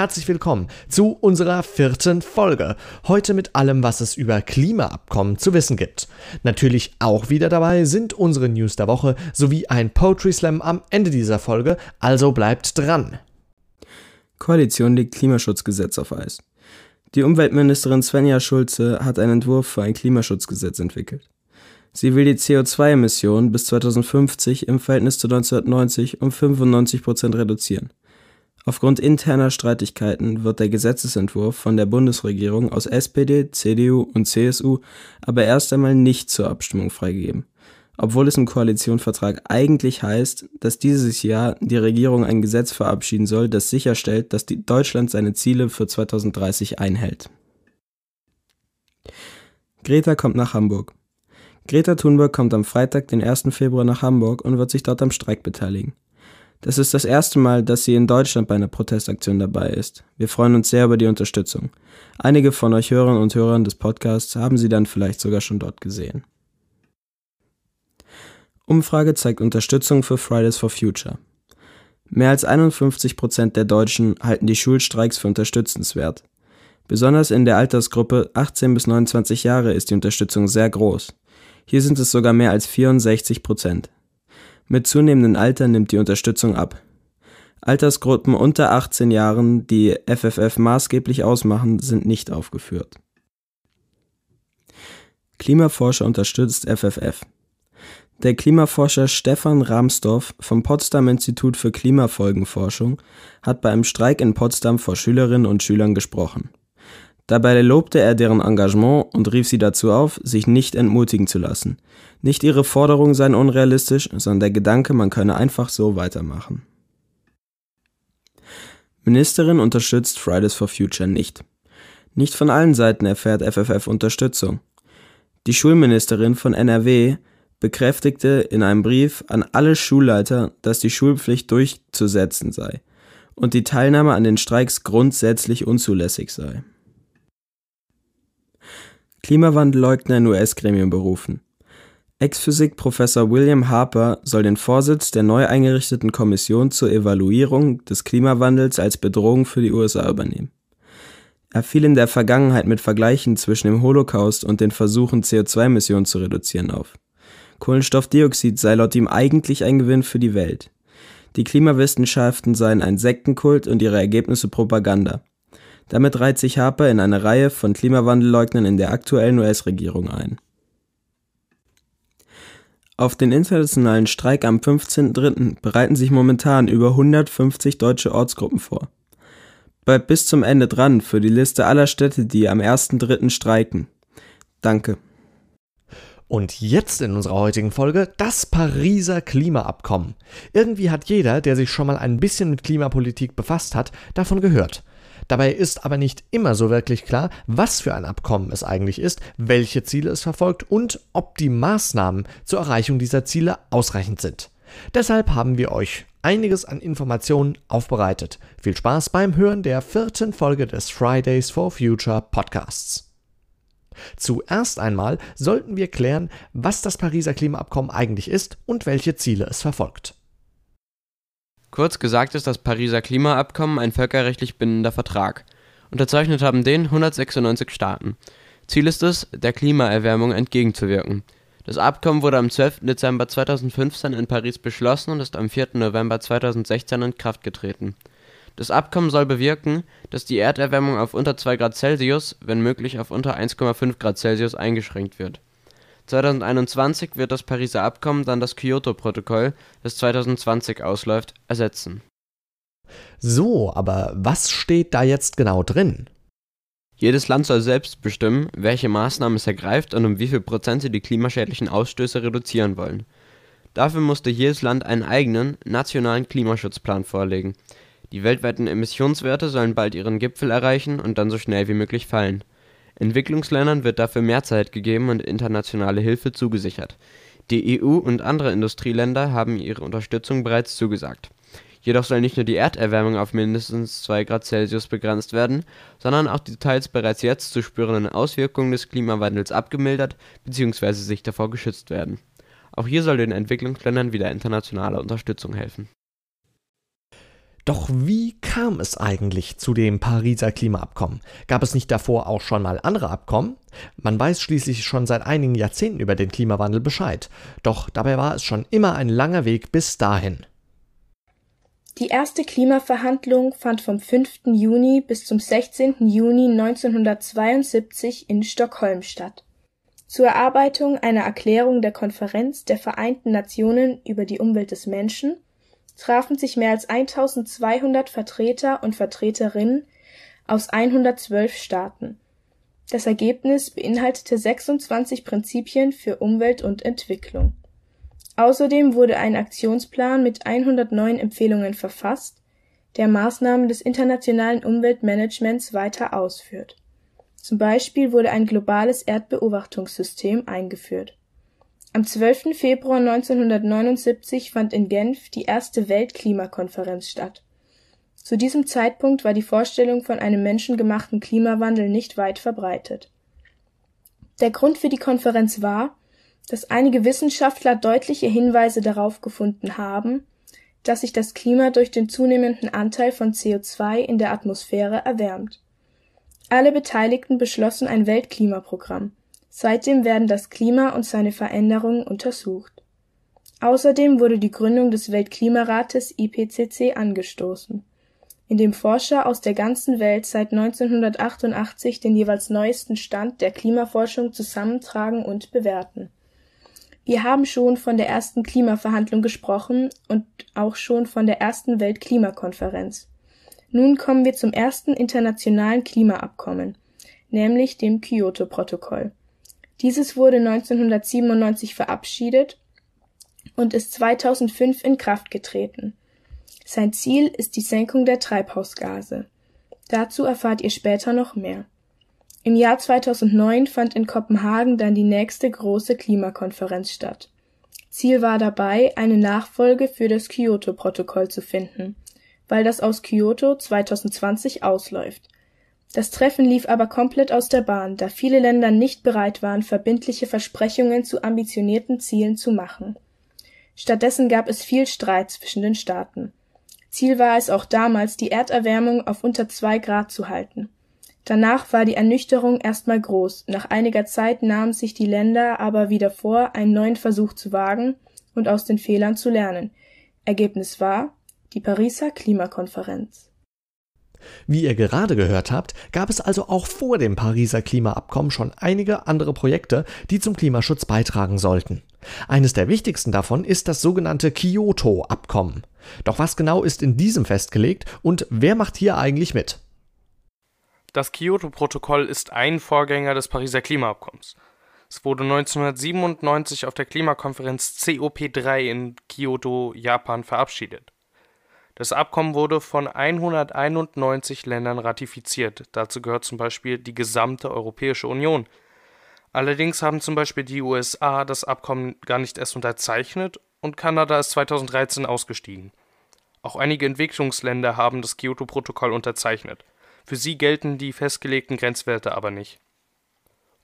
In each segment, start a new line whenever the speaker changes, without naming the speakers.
herzlich willkommen zu unserer vierten Folge. Heute mit allem, was es über Klimaabkommen zu wissen gibt. Natürlich auch wieder dabei sind unsere News der Woche sowie ein Poetry Slam am Ende dieser Folge, also bleibt dran.
Koalition legt Klimaschutzgesetz auf Eis. Die Umweltministerin Svenja Schulze hat einen Entwurf für ein Klimaschutzgesetz entwickelt. Sie will die CO2-Emissionen bis 2050 im Verhältnis zu 1990 um 95 Prozent reduzieren. Aufgrund interner Streitigkeiten wird der Gesetzesentwurf von der Bundesregierung aus SPD, CDU und CSU aber erst einmal nicht zur Abstimmung freigegeben, obwohl es im Koalitionsvertrag eigentlich heißt, dass dieses Jahr die Regierung ein Gesetz verabschieden soll, das sicherstellt, dass Deutschland seine Ziele für 2030 einhält. Greta kommt nach Hamburg. Greta Thunberg kommt am Freitag, den 1. Februar nach Hamburg und wird sich dort am Streik beteiligen. Das ist das erste Mal, dass sie in Deutschland bei einer Protestaktion dabei ist. Wir freuen uns sehr über die Unterstützung. Einige von euch Hörern und Hörern des Podcasts haben sie dann vielleicht sogar schon dort gesehen. Umfrage zeigt Unterstützung für Fridays for Future. Mehr als 51 Prozent der Deutschen halten die Schulstreiks für unterstützenswert. Besonders in der Altersgruppe 18 bis 29 Jahre ist die Unterstützung sehr groß. Hier sind es sogar mehr als 64 Prozent. Mit zunehmendem Alter nimmt die Unterstützung ab. Altersgruppen unter 18 Jahren, die FFF maßgeblich ausmachen, sind nicht aufgeführt. Klimaforscher unterstützt FFF. Der Klimaforscher Stefan Ramsdorf vom Potsdam Institut für Klimafolgenforschung hat bei einem Streik in Potsdam vor Schülerinnen und Schülern gesprochen. Dabei lobte er deren Engagement und rief sie dazu auf, sich nicht entmutigen zu lassen. Nicht ihre Forderungen seien unrealistisch, sondern der Gedanke, man könne einfach so weitermachen. Ministerin unterstützt Fridays for Future nicht. Nicht von allen Seiten erfährt FFF Unterstützung. Die Schulministerin von NRW bekräftigte in einem Brief an alle Schulleiter, dass die Schulpflicht durchzusetzen sei und die Teilnahme an den Streiks grundsätzlich unzulässig sei. Klimawandelleugner in US-Gremium berufen. Ex-Physik-Professor William Harper soll den Vorsitz der neu eingerichteten Kommission zur Evaluierung des Klimawandels als Bedrohung für die USA übernehmen. Er fiel in der Vergangenheit mit Vergleichen zwischen dem Holocaust und den Versuchen, CO2-Emissionen zu reduzieren auf. Kohlenstoffdioxid sei laut ihm eigentlich ein Gewinn für die Welt. Die Klimawissenschaften seien ein Sektenkult und ihre Ergebnisse Propaganda. Damit reiht sich Harper in eine Reihe von Klimawandelleugnern in der aktuellen US-Regierung ein. Auf den internationalen Streik am 15.03. bereiten sich momentan über 150 deutsche Ortsgruppen vor. Bleibt bis zum Ende dran für die Liste aller Städte, die am 1.03. streiken. Danke.
Und jetzt in unserer heutigen Folge das Pariser Klimaabkommen. Irgendwie hat jeder, der sich schon mal ein bisschen mit Klimapolitik befasst hat, davon gehört. Dabei ist aber nicht immer so wirklich klar, was für ein Abkommen es eigentlich ist, welche Ziele es verfolgt und ob die Maßnahmen zur Erreichung dieser Ziele ausreichend sind. Deshalb haben wir euch einiges an Informationen aufbereitet. Viel Spaß beim Hören der vierten Folge des Fridays for Future Podcasts. Zuerst einmal sollten wir klären, was das Pariser Klimaabkommen eigentlich ist und welche Ziele es verfolgt.
Kurz gesagt ist das Pariser Klimaabkommen ein völkerrechtlich bindender Vertrag. Unterzeichnet haben den 196 Staaten. Ziel ist es, der Klimaerwärmung entgegenzuwirken. Das Abkommen wurde am 12. Dezember 2015 in Paris beschlossen und ist am 4. November 2016 in Kraft getreten. Das Abkommen soll bewirken, dass die Erderwärmung auf unter 2 Grad Celsius, wenn möglich auf unter 1,5 Grad Celsius eingeschränkt wird 2021 wird das Pariser Abkommen dann das Kyoto-Protokoll, das 2020 ausläuft, ersetzen.
So, aber was steht da jetzt genau drin?
Jedes Land soll selbst bestimmen, welche Maßnahmen es ergreift und um wie viel Prozent sie die klimaschädlichen Ausstöße reduzieren wollen. Dafür musste jedes Land einen eigenen, nationalen Klimaschutzplan vorlegen. Die weltweiten Emissionswerte sollen bald ihren Gipfel erreichen und dann so schnell wie möglich fallen Entwicklungsländern wird dafür mehr Zeit gegeben und internationale Hilfe zugesichert. Die EU und andere Industrieländer haben ihre Unterstützung bereits zugesagt. Jedoch soll nicht nur die Erderwärmung auf mindestens 2 Grad Celsius begrenzt werden, sondern auch die teils bereits jetzt zu spürenden Auswirkungen des Klimawandels abgemildert bzw. sich davor geschützt werden. Auch hier soll den Entwicklungsländern wieder internationale Unterstützung helfen
Doch wie kam es eigentlich zu dem Pariser Klimaabkommen? Gab es nicht davor auch schon mal andere Abkommen? Man weiß schließlich schon seit einigen Jahrzehnten über den Klimawandel Bescheid. Doch dabei war es schon immer ein langer Weg bis dahin.
Die erste Klimaverhandlung fand vom 5. Juni bis zum 16. Juni 1972 in Stockholm statt. Zur Erarbeitung einer Erklärung der Konferenz der Vereinten Nationen über die Umwelt des Menschen trafen sich mehr als 1200 Vertreter und Vertreterinnen aus 112 Staaten. Das Ergebnis beinhaltete 26 Prinzipien für Umwelt und Entwicklung. Außerdem wurde ein Aktionsplan mit 109 Empfehlungen verfasst, der Maßnahmen des internationalen Umweltmanagements weiter ausführt. Zum Beispiel wurde ein globales Erdbeobachtungssystem eingeführt am 12. Februar 1979 fand in Genf die erste Weltklimakonferenz statt. Zu diesem Zeitpunkt war die Vorstellung von einem menschengemachten Klimawandel nicht weit verbreitet. Der Grund für die Konferenz war, dass einige Wissenschaftler deutliche Hinweise darauf gefunden haben, dass sich das Klima durch den zunehmenden Anteil von CO2 in der Atmosphäre erwärmt. Alle Beteiligten beschlossen ein Weltklimaprogramm Seitdem werden das Klima und seine Veränderungen untersucht. Außerdem wurde die Gründung des Weltklimarates IPCC angestoßen, in dem Forscher aus der ganzen Welt seit 1988 den jeweils neuesten Stand der Klimaforschung zusammentragen und bewerten. Wir haben schon von der ersten Klimaverhandlung gesprochen und auch schon von der ersten Weltklimakonferenz. Nun kommen wir zum ersten internationalen Klimaabkommen, nämlich dem Kyoto-Protokoll dieses wurde 1997 verabschiedet und ist 2005 in Kraft getreten. Sein Ziel ist die Senkung der Treibhausgase. Dazu erfahrt ihr später noch mehr. Im Jahr 2009 fand in Kopenhagen dann die nächste große Klimakonferenz statt. Ziel war dabei, eine Nachfolge für das Kyoto-Protokoll zu finden, weil das aus Kyoto 2020 ausläuft das Treffen lief aber komplett aus der Bahn, da viele Länder nicht bereit waren, verbindliche Versprechungen zu ambitionierten Zielen zu machen. Stattdessen gab es viel Streit zwischen den Staaten. Ziel war es auch damals, die Erderwärmung auf unter zwei Grad zu halten. Danach war die Ernüchterung erstmal groß, nach einiger Zeit nahmen sich die Länder aber wieder vor, einen neuen Versuch zu wagen und aus den Fehlern zu lernen. Ergebnis war die Pariser Klimakonferenz.
Wie ihr gerade gehört habt, gab es also auch vor dem Pariser Klimaabkommen schon einige andere Projekte, die zum Klimaschutz beitragen sollten. Eines der wichtigsten davon ist das sogenannte Kyoto-Abkommen. Doch was genau ist in diesem festgelegt und wer macht hier eigentlich mit?
Das Kyoto-Protokoll ist ein Vorgänger des Pariser Klimaabkommens. Es wurde 1997 auf der Klimakonferenz COP3 in Kyoto, Japan verabschiedet. Das Abkommen wurde von 191 Ländern ratifiziert, dazu gehört zum Beispiel die gesamte Europäische Union. Allerdings haben zum Beispiel die USA das Abkommen gar nicht erst unterzeichnet und Kanada ist 2013 ausgestiegen. Auch einige Entwicklungsländer haben das Kyoto-Protokoll unterzeichnet. Für sie gelten die festgelegten Grenzwerte aber nicht.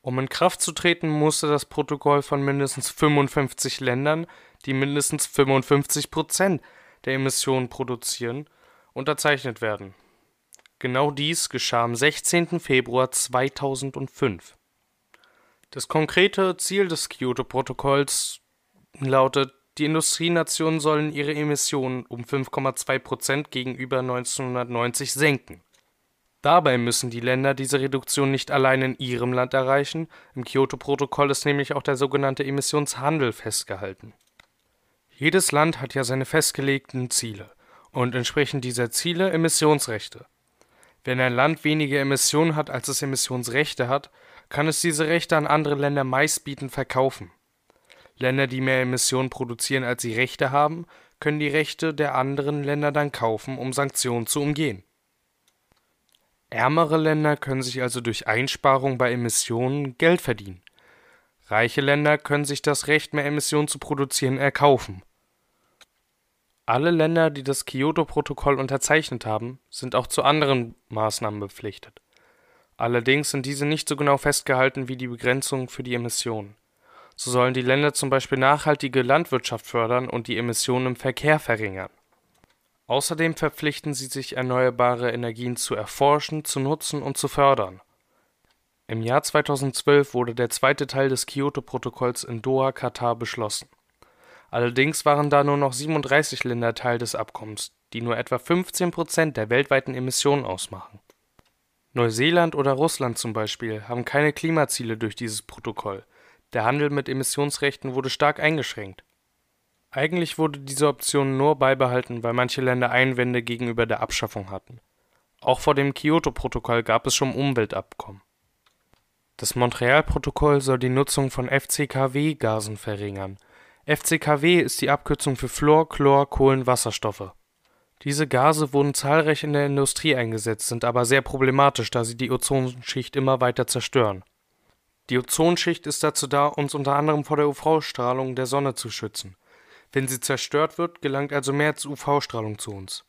Um in Kraft zu treten, musste das Protokoll von mindestens 55 Ländern, die mindestens 55 Prozent der Emissionen produzieren, unterzeichnet werden. Genau dies geschah am 16. Februar 2005. Das konkrete Ziel des Kyoto-Protokolls lautet, die Industrienationen sollen ihre Emissionen um 5,2 Prozent gegenüber 1990 senken. Dabei müssen die Länder diese Reduktion nicht allein in ihrem Land erreichen, im Kyoto-Protokoll ist nämlich auch der sogenannte Emissionshandel festgehalten. Jedes Land hat ja seine festgelegten Ziele und entsprechend dieser Ziele Emissionsrechte. Wenn ein Land weniger Emissionen hat, als es Emissionsrechte hat, kann es diese Rechte an andere Länder meistbietend verkaufen. Länder, die mehr Emissionen produzieren, als sie Rechte haben, können die Rechte der anderen Länder dann kaufen, um Sanktionen zu umgehen. Ärmere Länder können sich also durch Einsparung bei Emissionen Geld verdienen. Reiche Länder können sich das Recht, mehr Emissionen zu produzieren, erkaufen. Alle Länder, die das Kyoto-Protokoll unterzeichnet haben, sind auch zu anderen Maßnahmen verpflichtet. Allerdings sind diese nicht so genau festgehalten wie die Begrenzung für die Emissionen. So sollen die Länder zum Beispiel nachhaltige Landwirtschaft fördern und die Emissionen im Verkehr verringern. Außerdem verpflichten sie sich, erneuerbare Energien zu erforschen, zu nutzen und zu fördern. Im Jahr 2012 wurde der zweite Teil des Kyoto-Protokolls in Doha, Katar beschlossen. Allerdings waren da nur noch 37 Länder Teil des Abkommens, die nur etwa 15 Prozent der weltweiten Emissionen ausmachen. Neuseeland oder Russland zum Beispiel haben keine Klimaziele durch dieses Protokoll, der Handel mit Emissionsrechten wurde stark eingeschränkt. Eigentlich wurde diese Option nur beibehalten, weil manche Länder Einwände gegenüber der Abschaffung hatten. Auch vor dem Kyoto-Protokoll gab es schon Umweltabkommen. Das Montreal-Protokoll soll die Nutzung von FCKW-Gasen verringern. FCKW ist die Abkürzung für Fluor, Chlor, Kohlenwasserstoffe. Diese Gase wurden zahlreich in der Industrie eingesetzt, sind aber sehr problematisch, da sie die Ozonschicht immer weiter zerstören. Die Ozonschicht ist dazu da, uns unter anderem vor der UV-Strahlung der Sonne zu schützen. Wenn sie zerstört wird, gelangt also mehr UV-Strahlung zu uns.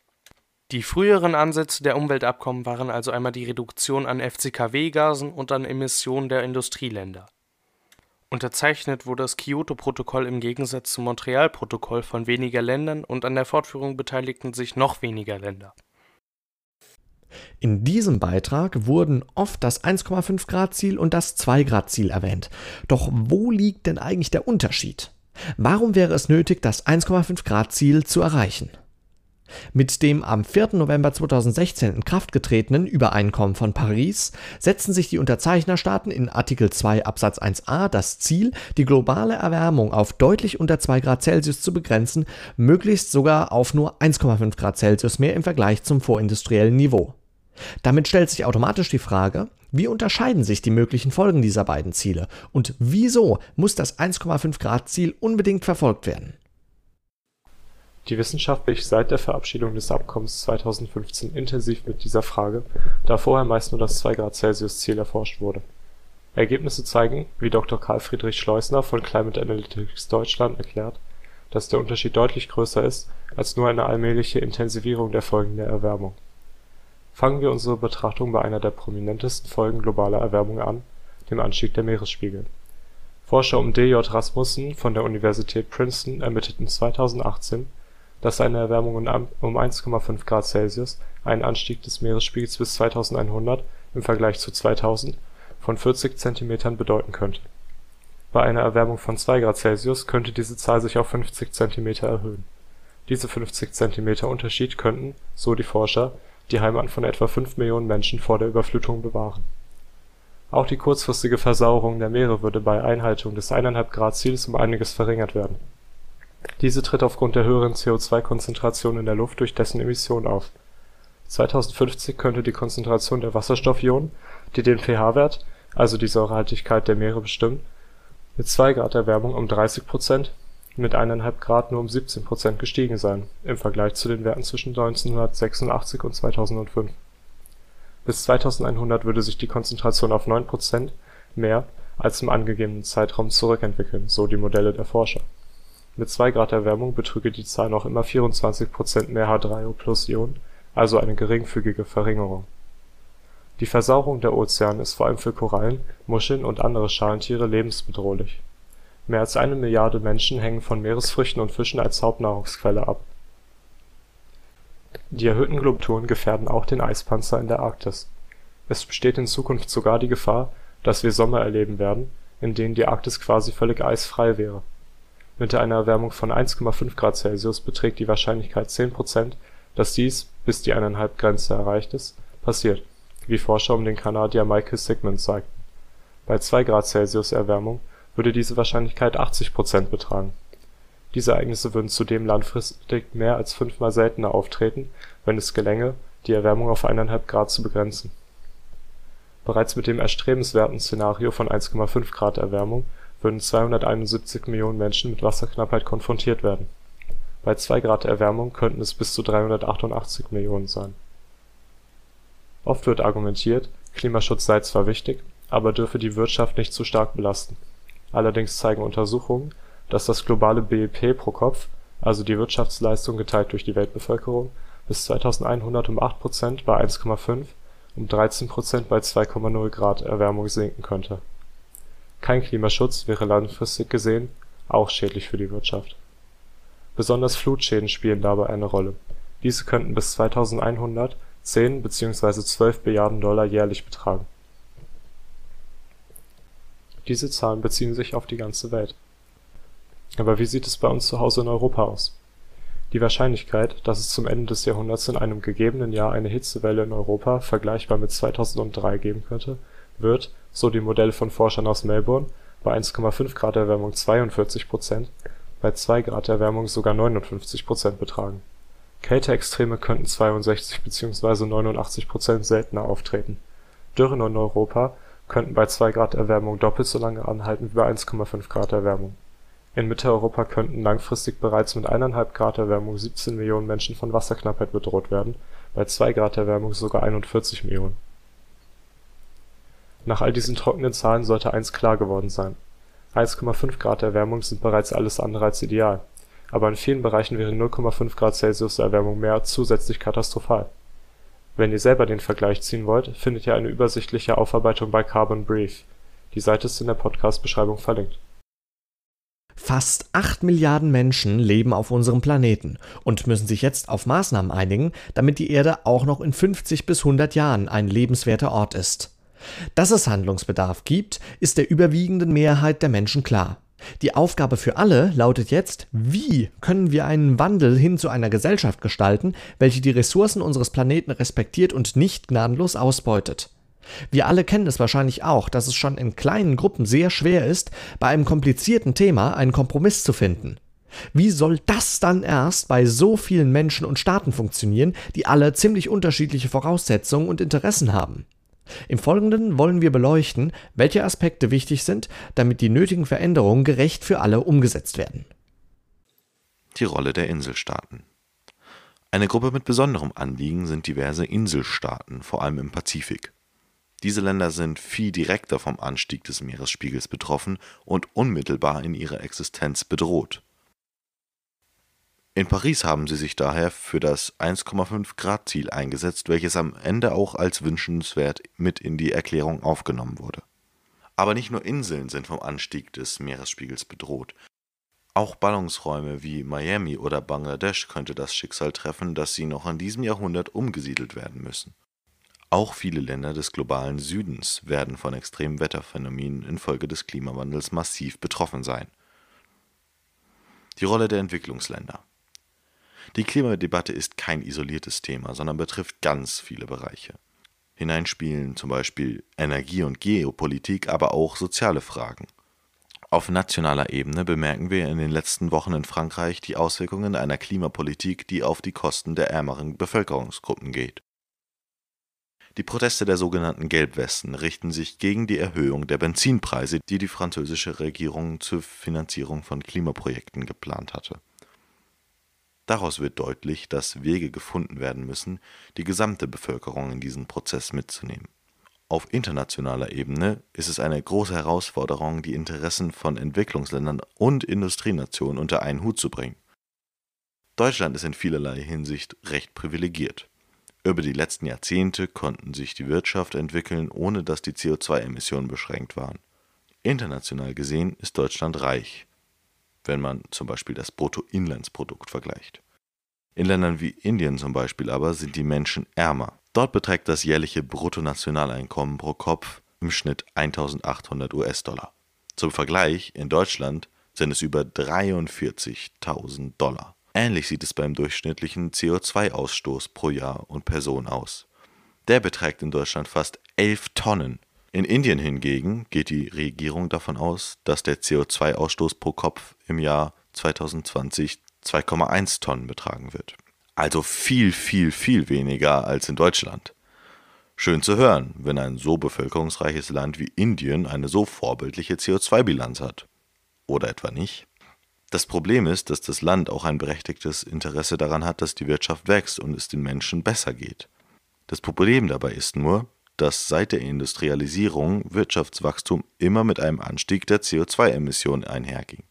Die früheren Ansätze der Umweltabkommen waren also einmal die Reduktion an FCKW-Gasen und an Emissionen der Industrieländer. Unterzeichnet wurde das Kyoto-Protokoll im Gegensatz zum Montreal-Protokoll von weniger Ländern und an der Fortführung beteiligten sich noch weniger Länder.
In diesem Beitrag wurden oft das 1,5 Grad Ziel und das 2 Grad Ziel erwähnt. Doch wo liegt denn eigentlich der Unterschied? Warum wäre es nötig, das 1,5 Grad Ziel zu erreichen? Mit dem am 4. November 2016 in Kraft getretenen Übereinkommen von Paris setzen sich die Unterzeichnerstaaten in Artikel 2 Absatz 1a das Ziel, die globale Erwärmung auf deutlich unter 2 Grad Celsius zu begrenzen, möglichst sogar auf nur 1,5 Grad Celsius mehr im Vergleich zum vorindustriellen Niveau. Damit stellt sich automatisch die Frage, wie unterscheiden sich die möglichen Folgen dieser beiden Ziele und wieso muss das 1,5 Grad Ziel unbedingt verfolgt werden?
Die Wissenschaft beschäftigt seit der Verabschiedung des Abkommens 2015 intensiv mit dieser Frage, da vorher meist nur das 2 Grad Celsius Ziel erforscht wurde. Ergebnisse zeigen, wie Dr. Karl Friedrich Schleusner von Climate Analytics Deutschland erklärt, dass der Unterschied deutlich größer ist als nur eine allmähliche Intensivierung der Folgen der Erwärmung Fangen wir unsere Betrachtung bei einer der prominentesten Folgen globaler Erwärmung an, dem Anstieg der Meeresspiegel. Forscher um D. J. Rasmussen von der Universität Princeton ermittelten 2018, dass eine Erwärmung um 1,5 Grad Celsius einen Anstieg des Meeresspiegels bis 2100 im Vergleich zu 2000 von 40 Zentimetern bedeuten könnte. Bei einer Erwärmung von 2 Grad Celsius könnte diese Zahl sich auf 50 Zentimeter erhöhen. Diese 50 Zentimeter Unterschied könnten, so die Forscher die Heimat von etwa fünf Millionen Menschen vor der Überflutung bewahren. Auch die kurzfristige Versauerung der Meere würde bei Einhaltung des 1,5-Grad-Ziels um einiges verringert werden. Diese tritt aufgrund der höheren CO2-Konzentration in der Luft durch dessen Emission auf. 2050 könnte die Konzentration der Wasserstoffionen, die den pH-Wert, also die Säurehaltigkeit der Meere bestimmen, mit 2 Grad Erwärmung um 30 Prozent mit 1,5 Grad nur um 17 Prozent gestiegen sein, im Vergleich zu den Werten zwischen 1986 und 2005. Bis 2100 würde sich die Konzentration auf 9 Prozent mehr als im angegebenen Zeitraum zurückentwickeln, so die Modelle der Forscher. Mit 2 Grad Erwärmung betrüge die Zahl noch immer 24 Prozent mehr H3O+-Ionen, also eine geringfügige Verringerung. Die Versauerung der Ozeane ist vor allem für Korallen, Muscheln und andere Schalentiere lebensbedrohlich Mehr als eine Milliarde Menschen hängen von Meeresfrüchten und Fischen als Hauptnahrungsquelle ab. Die erhöhten Globaturen gefährden auch den Eispanzer in der Arktis. Es besteht in Zukunft sogar die Gefahr, dass wir Sommer erleben werden, in denen die Arktis quasi völlig eisfrei wäre. Mit einer Erwärmung von 1,5 Grad Celsius beträgt die Wahrscheinlichkeit 10 Prozent, dass dies, bis die 1,5-Grenze erreicht ist, passiert, wie Forscher um den Kanadier Michael Sigmund zeigten. Bei 2 Grad Celsius Erwärmung würde diese Wahrscheinlichkeit 80 Prozent betragen. Diese Ereignisse würden zudem langfristig mehr als fünfmal seltener auftreten, wenn es gelänge, die Erwärmung auf 1,5 Grad zu begrenzen. Bereits mit dem erstrebenswerten Szenario von 1,5 Grad Erwärmung würden 271 Millionen Menschen mit Wasserknappheit konfrontiert werden. Bei 2 Grad Erwärmung könnten es bis zu 388 Millionen sein. Oft wird argumentiert, Klimaschutz sei zwar wichtig, aber dürfe die Wirtschaft nicht zu stark belasten Allerdings zeigen Untersuchungen, dass das globale BIP pro Kopf, also die Wirtschaftsleistung geteilt durch die Weltbevölkerung, bis 2100 um 8 Prozent bei 1,5, um 13 Prozent bei 2,0 Grad Erwärmung sinken könnte. Kein Klimaschutz wäre langfristig gesehen auch schädlich für die Wirtschaft. Besonders Flutschäden spielen dabei eine Rolle. Diese könnten bis 2100 10 bzw. 12 Milliarden Dollar jährlich betragen. Diese Zahlen beziehen sich auf die ganze Welt. Aber wie sieht es bei uns zu Hause in Europa aus? Die Wahrscheinlichkeit, dass es zum Ende des Jahrhunderts in einem gegebenen Jahr eine Hitzewelle in Europa vergleichbar mit 2003 geben könnte, wird, so die Modelle von Forschern aus Melbourne, bei 1,5 Grad Erwärmung 42 Prozent, bei 2 Grad Erwärmung sogar 59 Prozent betragen Kälteextreme könnten 62 bzw. 89 Prozent seltener auftreten. Dürren in Europa könnten bei 2 Grad Erwärmung doppelt so lange anhalten wie bei 1,5 Grad Erwärmung. In Mitteleuropa könnten langfristig bereits mit 1,5 Grad Erwärmung 17 Millionen Menschen von Wasserknappheit bedroht werden, bei 2 Grad Erwärmung sogar 41 Millionen. Nach all diesen trockenen Zahlen sollte eins klar geworden sein: 1,5 Grad Erwärmung sind bereits alles andere als ideal aber in vielen Bereichen wäre 0,5 Grad Celsius Erwärmung mehr zusätzlich katastrophal. Wenn ihr selber den Vergleich ziehen wollt, findet ihr eine übersichtliche Aufarbeitung bei Carbon Brief. Die Seite ist in der Podcast-Beschreibung verlinkt.
Fast 8 Milliarden Menschen leben auf unserem Planeten und müssen sich jetzt auf Maßnahmen einigen, damit die Erde auch noch in 50 bis 100 Jahren ein lebenswerter Ort ist. Dass es Handlungsbedarf gibt, ist der überwiegenden Mehrheit der Menschen klar. Die Aufgabe für alle lautet jetzt, wie können wir einen Wandel hin zu einer Gesellschaft gestalten, welche die Ressourcen unseres Planeten respektiert und nicht gnadenlos ausbeutet. Wir alle kennen es wahrscheinlich auch, dass es schon in kleinen Gruppen sehr schwer ist, bei einem komplizierten Thema einen Kompromiss zu finden. Wie soll das dann erst bei so vielen Menschen und Staaten funktionieren, die alle ziemlich unterschiedliche Voraussetzungen und Interessen haben? Im Folgenden wollen wir beleuchten, welche Aspekte wichtig sind, damit die nötigen Veränderungen gerecht für alle umgesetzt werden.
Die Rolle der Inselstaaten. Eine Gruppe mit besonderem Anliegen sind diverse Inselstaaten, vor allem im Pazifik. Diese Länder sind viel direkter vom Anstieg des Meeresspiegels betroffen und unmittelbar in ihrer Existenz bedroht. In Paris haben sie sich daher für das 1,5 Grad Ziel eingesetzt, welches am Ende auch als wünschenswert mit in die Erklärung aufgenommen wurde. Aber nicht nur Inseln sind vom Anstieg des Meeresspiegels bedroht. Auch Ballungsräume wie Miami oder Bangladesch könnte das Schicksal treffen, dass sie noch in diesem Jahrhundert umgesiedelt werden müssen. Auch viele Länder des globalen Südens werden von extremen Wetterphänomenen infolge des Klimawandels massiv betroffen sein. Die Rolle der Entwicklungsländer die Klimadebatte ist kein isoliertes Thema, sondern betrifft ganz viele Bereiche. Hineinspielen zum Beispiel Energie und Geopolitik, aber auch soziale Fragen. Auf nationaler Ebene bemerken wir in den letzten Wochen in Frankreich die Auswirkungen einer Klimapolitik, die auf die Kosten der ärmeren Bevölkerungsgruppen geht. Die Proteste der sogenannten Gelbwesten richten sich gegen die Erhöhung der Benzinpreise, die die französische Regierung zur Finanzierung von Klimaprojekten geplant hatte. Daraus wird deutlich, dass Wege gefunden werden müssen, die gesamte Bevölkerung in diesen Prozess mitzunehmen. Auf internationaler Ebene ist es eine große Herausforderung, die Interessen von Entwicklungsländern und Industrienationen unter einen Hut zu bringen. Deutschland ist in vielerlei Hinsicht recht privilegiert. Über die letzten Jahrzehnte konnten sich die Wirtschaft entwickeln, ohne dass die CO2-Emissionen beschränkt waren. International gesehen ist Deutschland reich wenn man zum Beispiel das Bruttoinlandsprodukt vergleicht. In Ländern wie Indien zum Beispiel aber sind die Menschen ärmer. Dort beträgt das jährliche Bruttonationaleinkommen pro Kopf im Schnitt 1800 US-Dollar. Zum Vergleich, in Deutschland sind es über 43.000 Dollar. Ähnlich sieht es beim durchschnittlichen CO2-Ausstoß pro Jahr und Person aus. Der beträgt in Deutschland fast 11 Tonnen in Indien hingegen geht die Regierung davon aus, dass der CO2-Ausstoß pro Kopf im Jahr 2020 2,1 Tonnen betragen wird. Also viel, viel, viel weniger als in Deutschland. Schön zu hören, wenn ein so bevölkerungsreiches Land wie Indien eine so vorbildliche CO2-Bilanz hat. Oder etwa nicht? Das Problem ist, dass das Land auch ein berechtigtes Interesse daran hat, dass die Wirtschaft wächst und es den Menschen besser geht. Das Problem dabei ist nur, dass seit der Industrialisierung Wirtschaftswachstum immer mit einem Anstieg der CO2-Emissionen einherging.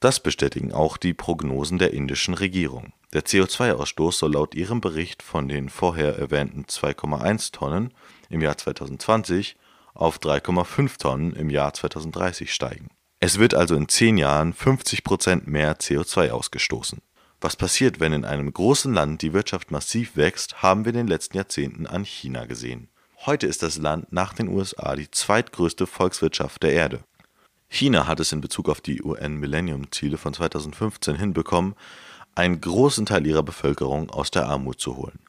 Das bestätigen auch die Prognosen der indischen Regierung. Der CO2-Ausstoß soll laut ihrem Bericht von den vorher erwähnten 2,1 Tonnen im Jahr 2020 auf 3,5 Tonnen im Jahr 2030 steigen. Es wird also in zehn Jahren 50 Prozent mehr CO2 ausgestoßen. Was passiert, wenn in einem großen Land die Wirtschaft massiv wächst, haben wir in den letzten Jahrzehnten an China gesehen. Heute ist das Land nach den USA die zweitgrößte Volkswirtschaft der Erde. China hat es in Bezug auf die UN-Millennium-Ziele von 2015 hinbekommen, einen großen Teil ihrer Bevölkerung aus der Armut zu holen.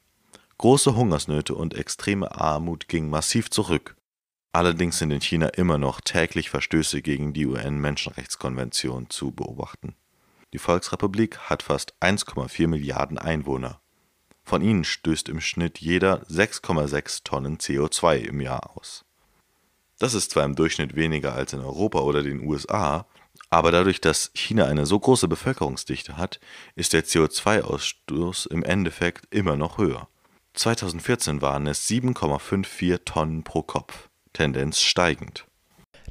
Große Hungersnöte und extreme Armut gingen massiv zurück. Allerdings sind in China immer noch täglich Verstöße gegen die UN-Menschenrechtskonvention zu beobachten. Die Volksrepublik hat fast 1,4 Milliarden Einwohner. Von ihnen stößt im Schnitt jeder 6,6 Tonnen CO2 im Jahr aus. Das ist zwar im Durchschnitt weniger als in Europa oder den USA, aber dadurch, dass China eine so große Bevölkerungsdichte hat, ist der CO2-Ausstoß im Endeffekt immer noch höher. 2014 waren es 7,54 Tonnen pro Kopf, Tendenz steigend.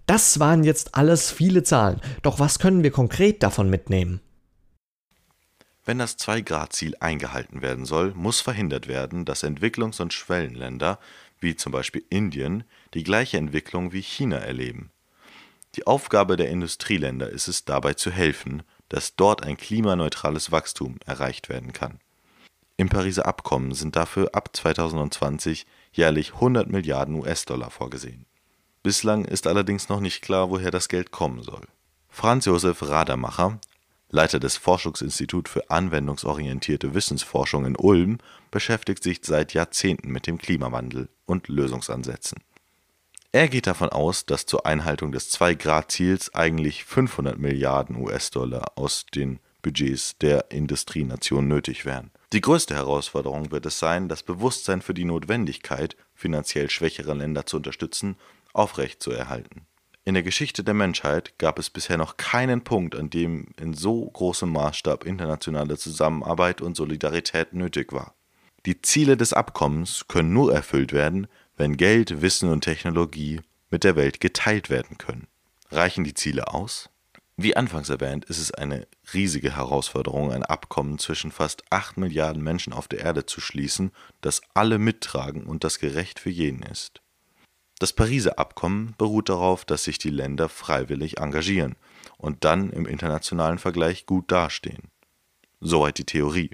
Das waren jetzt alles viele Zahlen, doch was können wir konkret davon mitnehmen?
Wenn das 2-Grad-Ziel eingehalten werden soll, muss verhindert werden, dass Entwicklungs- und Schwellenländer, wie zum Beispiel Indien, die gleiche Entwicklung wie China erleben. Die Aufgabe der Industrieländer ist es dabei zu helfen, dass dort ein klimaneutrales Wachstum erreicht werden kann. Im Pariser Abkommen sind dafür ab 2020 jährlich 100 Milliarden US-Dollar vorgesehen. Bislang ist allerdings noch nicht klar, woher das Geld kommen soll. Franz Josef Radermacher, Leiter des Forschungsinstituts für anwendungsorientierte Wissensforschung in Ulm, beschäftigt sich seit Jahrzehnten mit dem Klimawandel und Lösungsansätzen. Er geht davon aus, dass zur Einhaltung des 2-Grad-Ziels eigentlich 500 Milliarden US-Dollar aus den Budgets der Industrienation nötig wären. Die größte Herausforderung wird es sein, das Bewusstsein für die Notwendigkeit, finanziell schwächere Länder zu unterstützen, aufrechtzuerhalten. In der Geschichte der Menschheit gab es bisher noch keinen Punkt, an dem in so großem Maßstab internationale Zusammenarbeit und Solidarität nötig war. Die Ziele des Abkommens können nur erfüllt werden, wenn Geld, Wissen und Technologie mit der Welt geteilt werden können. Reichen die Ziele aus? Wie anfangs erwähnt, ist es eine riesige Herausforderung, ein Abkommen zwischen fast 8 Milliarden Menschen auf der Erde zu schließen, das alle mittragen und das gerecht für jeden ist. Das Pariser Abkommen beruht darauf, dass sich die Länder freiwillig engagieren und dann im internationalen Vergleich gut dastehen. Soweit die Theorie.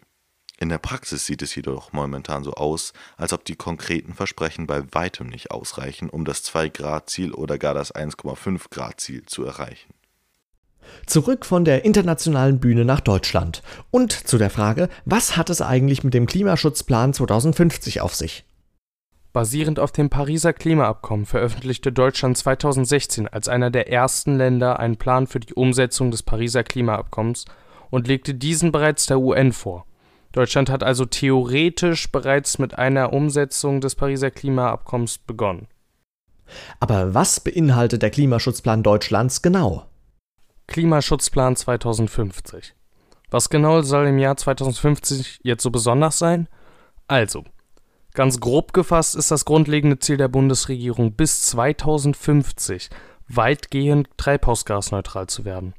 In der Praxis sieht es jedoch momentan so aus, als ob die konkreten Versprechen bei weitem nicht ausreichen, um das 2-Grad-Ziel oder gar das 1,5-Grad-Ziel zu erreichen.
Zurück von der internationalen Bühne nach Deutschland und zu der Frage, was hat es eigentlich mit dem Klimaschutzplan 2050 auf sich?
Basierend auf dem Pariser Klimaabkommen veröffentlichte Deutschland 2016 als einer der ersten Länder einen Plan für die Umsetzung des Pariser Klimaabkommens und legte diesen bereits der UN vor. Deutschland hat also theoretisch bereits mit einer Umsetzung des Pariser Klimaabkommens begonnen.
Aber was beinhaltet der Klimaschutzplan Deutschlands genau?
Klimaschutzplan 2050. Was genau soll im Jahr 2050 jetzt so besonders sein? Also, Ganz grob gefasst ist das grundlegende Ziel der Bundesregierung, bis 2050 weitgehend treibhausgasneutral zu werden.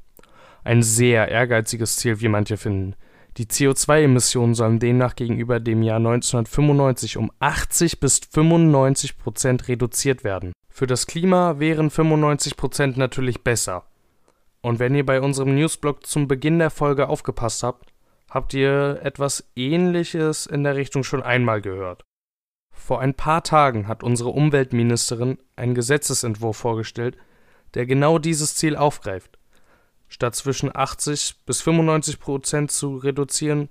Ein sehr ehrgeiziges Ziel, wie manche finden. Die CO2-Emissionen sollen demnach gegenüber dem Jahr 1995 um 80 bis 95 Prozent reduziert werden. Für das Klima wären 95 Prozent natürlich besser. Und wenn ihr bei unserem Newsblog zum Beginn der Folge aufgepasst habt, habt ihr etwas Ähnliches in der Richtung schon einmal gehört. Vor ein paar Tagen hat unsere Umweltministerin einen Gesetzesentwurf vorgestellt, der genau dieses Ziel aufgreift. Statt zwischen 80 bis 95 Prozent zu reduzieren,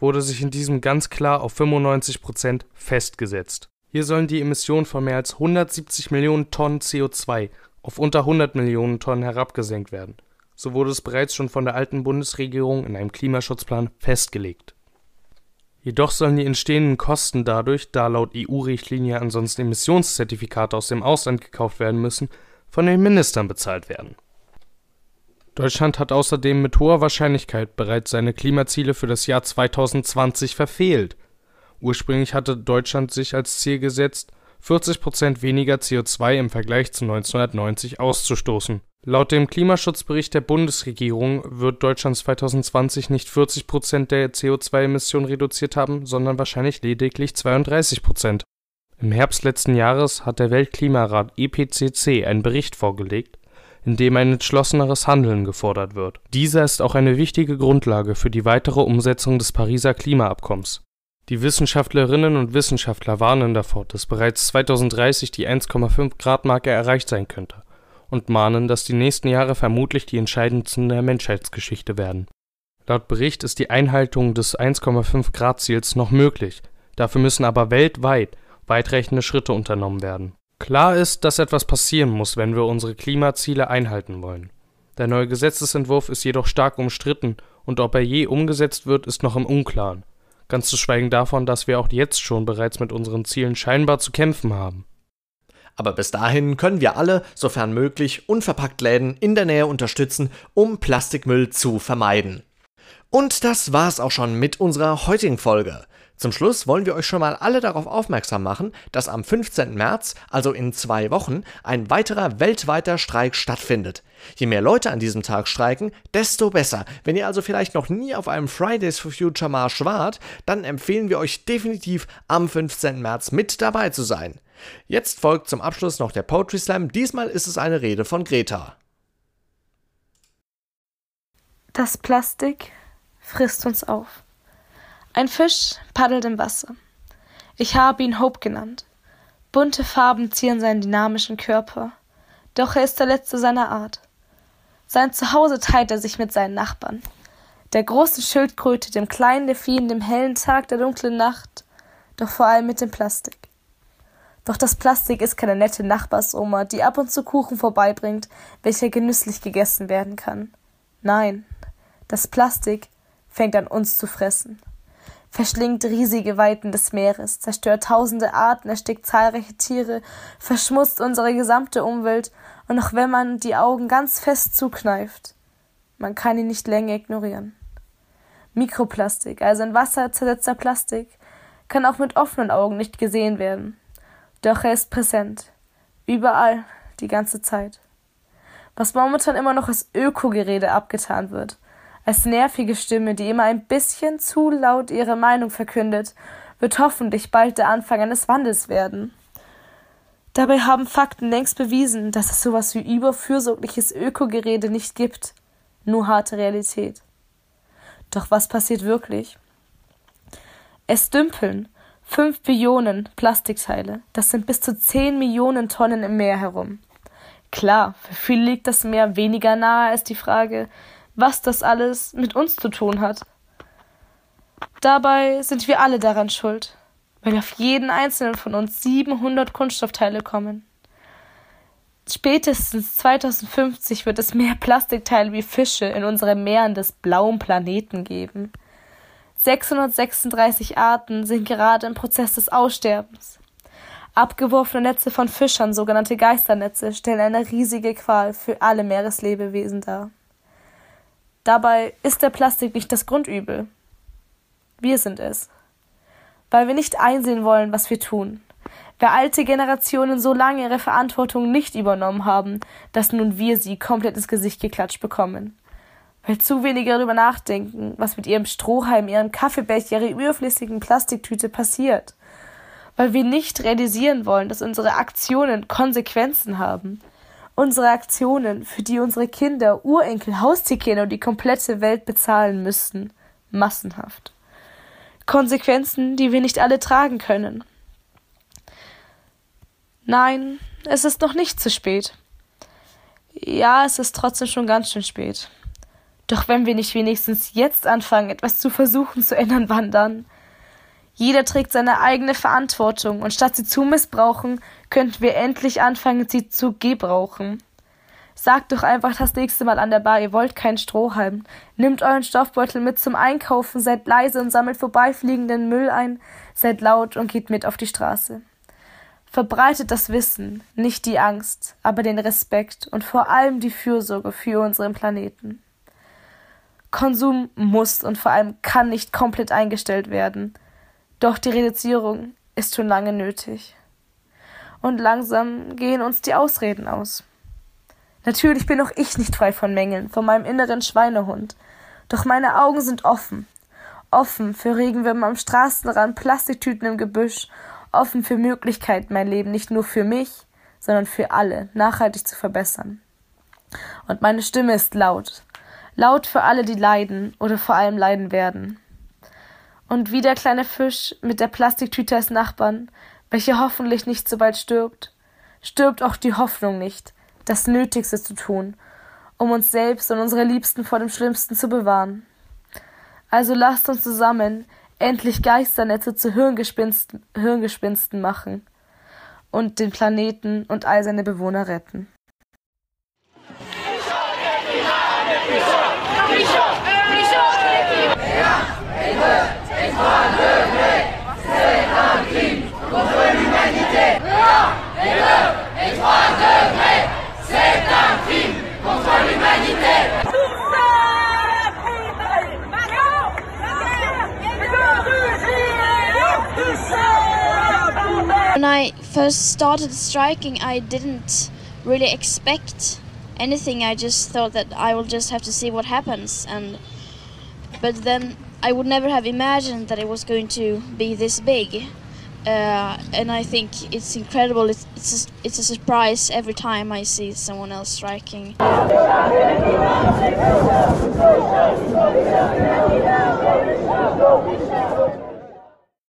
wurde sich in diesem ganz klar auf 95 Prozent festgesetzt. Hier sollen die Emissionen von mehr als 170 Millionen Tonnen CO2 auf unter 100 Millionen Tonnen herabgesenkt werden. So wurde es bereits schon von der alten Bundesregierung in einem Klimaschutzplan festgelegt. Jedoch sollen die entstehenden Kosten dadurch, da laut EU-Richtlinie ansonsten Emissionszertifikate aus dem Ausland gekauft werden müssen, von den Ministern bezahlt werden. Deutschland hat außerdem mit hoher Wahrscheinlichkeit bereits seine Klimaziele für das Jahr 2020 verfehlt. Ursprünglich hatte Deutschland sich als Ziel gesetzt, 40 Prozent weniger CO2 im Vergleich zu 1990 auszustoßen. Laut dem Klimaschutzbericht der Bundesregierung wird Deutschland 2020 nicht 40 Prozent der CO2-Emissionen reduziert haben, sondern wahrscheinlich lediglich 32 Prozent. Im Herbst letzten Jahres hat der Weltklimarat EPCC einen Bericht vorgelegt, in dem ein entschlosseneres Handeln gefordert wird. Dieser ist auch eine wichtige Grundlage für die weitere Umsetzung des Pariser Klimaabkommens. Die Wissenschaftlerinnen und Wissenschaftler warnen davor, dass bereits 2030 die 1,5 Grad Marke erreicht sein könnte und mahnen, dass die nächsten Jahre vermutlich die entscheidendsten der Menschheitsgeschichte werden. Laut Bericht ist die Einhaltung des 1,5 Grad Ziels noch möglich, dafür müssen aber weltweit weitreichende Schritte unternommen werden. Klar ist, dass etwas passieren muss, wenn wir unsere Klimaziele einhalten wollen. Der neue Gesetzesentwurf ist jedoch stark umstritten und ob er je umgesetzt wird, ist noch im Unklaren. Ganz zu schweigen davon, dass wir auch jetzt schon bereits mit unseren Zielen scheinbar zu kämpfen haben.
Aber bis dahin können wir alle, sofern möglich, Unverpacktläden in der Nähe unterstützen, um Plastikmüll zu vermeiden. Und das war's auch schon mit unserer heutigen Folge. Zum Schluss wollen wir euch schon mal alle darauf aufmerksam machen, dass am 15. März, also in zwei Wochen, ein weiterer weltweiter Streik stattfindet. Je mehr Leute an diesem Tag streiken, desto besser. Wenn ihr also vielleicht noch nie auf einem Fridays for Future Marsch wart, dann empfehlen wir euch definitiv am 15. März mit dabei zu sein. Jetzt folgt zum Abschluss noch der Poetry Slam. Diesmal ist es eine Rede von Greta.
Das Plastik frisst uns auf. Ein Fisch paddelt im Wasser. Ich habe ihn Hope genannt. Bunte Farben zieren seinen dynamischen Körper. Doch er ist der letzte seiner Art. Sein Zuhause teilt er sich mit seinen Nachbarn. Der großen Schildkröte, dem kleinen Delfin, dem hellen Tag, der dunklen Nacht, doch vor allem mit dem Plastik. Doch das Plastik ist keine nette Nachbarsoma, die ab und zu Kuchen vorbeibringt, welcher genüsslich gegessen werden kann. Nein, das Plastik fängt an uns zu fressen verschlingt riesige Weiten des Meeres, zerstört tausende Arten, erstickt zahlreiche Tiere, verschmutzt unsere gesamte Umwelt, und auch wenn man die Augen ganz fest zukneift, man kann ihn nicht länger ignorieren. Mikroplastik, also in Wasser zersetzter Plastik, kann auch mit offenen Augen nicht gesehen werden. Doch er ist präsent. Überall, die ganze Zeit. Was momentan immer noch als Ökogerede abgetan wird, als nervige Stimme, die immer ein bisschen zu laut ihre Meinung verkündet, wird hoffentlich bald der Anfang eines Wandels werden. Dabei haben Fakten längst bewiesen, dass es sowas wie überfürsorgliches Ökogerede nicht gibt, nur harte Realität. Doch was passiert wirklich? Es dümpeln fünf Billionen Plastikteile, das sind bis zu zehn Millionen Tonnen im Meer herum. Klar, für viele liegt das Meer weniger nahe als die Frage, was das alles mit uns zu tun hat. Dabei sind wir alle daran schuld, weil auf jeden einzelnen von uns 700 Kunststoffteile kommen. Spätestens 2050 wird es mehr Plastikteile wie Fische in unseren Meeren des blauen Planeten geben. 636 Arten sind gerade im Prozess des Aussterbens. Abgeworfene Netze von Fischern, sogenannte Geisternetze, stellen eine riesige Qual für alle Meereslebewesen dar. Dabei ist der Plastik nicht das Grundübel. Wir sind es. Weil wir nicht einsehen wollen, was wir tun. Weil alte Generationen so lange ihre Verantwortung nicht übernommen haben, dass nun wir sie komplett ins Gesicht geklatscht bekommen. Weil zu wenige darüber nachdenken, was mit ihrem Strohhalm, ihrem Kaffeebecher, ihrer überflüssigen Plastiktüte passiert. Weil wir nicht realisieren wollen, dass unsere Aktionen Konsequenzen haben unsere Aktionen, für die unsere Kinder, Urenkel, Haustierkinder und die komplette Welt bezahlen müssten, massenhaft. Konsequenzen, die wir nicht alle tragen können. Nein, es ist noch nicht zu spät. Ja, es ist trotzdem schon ganz schön spät. Doch wenn wir nicht wenigstens jetzt anfangen, etwas zu versuchen zu ändern, wann dann? Jeder trägt seine eigene Verantwortung und statt sie zu missbrauchen, könnten wir endlich anfangen, sie zu gebrauchen. Sagt doch einfach das nächste Mal an der Bar, ihr wollt keinen Strohhalm. Nimmt euren Stoffbeutel mit zum Einkaufen, seid leise und sammelt vorbeifliegenden Müll ein, seid laut und geht mit auf die Straße. Verbreitet das Wissen, nicht die Angst, aber den Respekt und vor allem die Fürsorge für unseren Planeten. Konsum muss und vor allem kann nicht komplett eingestellt werden. Doch die Reduzierung ist schon lange nötig. Und langsam gehen uns die Ausreden aus. Natürlich bin auch ich nicht frei von Mängeln, von meinem inneren Schweinehund. Doch meine Augen sind offen. Offen für Regenwürmer am Straßenrand, Plastiktüten im Gebüsch, offen für Möglichkeiten, mein Leben nicht nur für mich, sondern für alle nachhaltig zu verbessern. Und meine Stimme ist laut. Laut für alle, die leiden oder vor allem leiden werden. Und wie der kleine Fisch mit der Plastiktüte als Nachbarn, welcher hoffentlich nicht so bald stirbt, stirbt auch die Hoffnung nicht, das Nötigste zu tun, um uns selbst und unsere Liebsten vor dem Schlimmsten zu bewahren. Also lasst uns zusammen endlich Geisternetze zu Hirngespinsten, Hirngespinsten machen und den Planeten und all seine Bewohner retten.
When I first started striking, I didn't really expect anything. I just thought that I will just have to see what happens, and but then I would never have imagined that it was going to be this big. Uh, and I think it's incredible. It's it's a, it's a surprise every time I see someone else striking.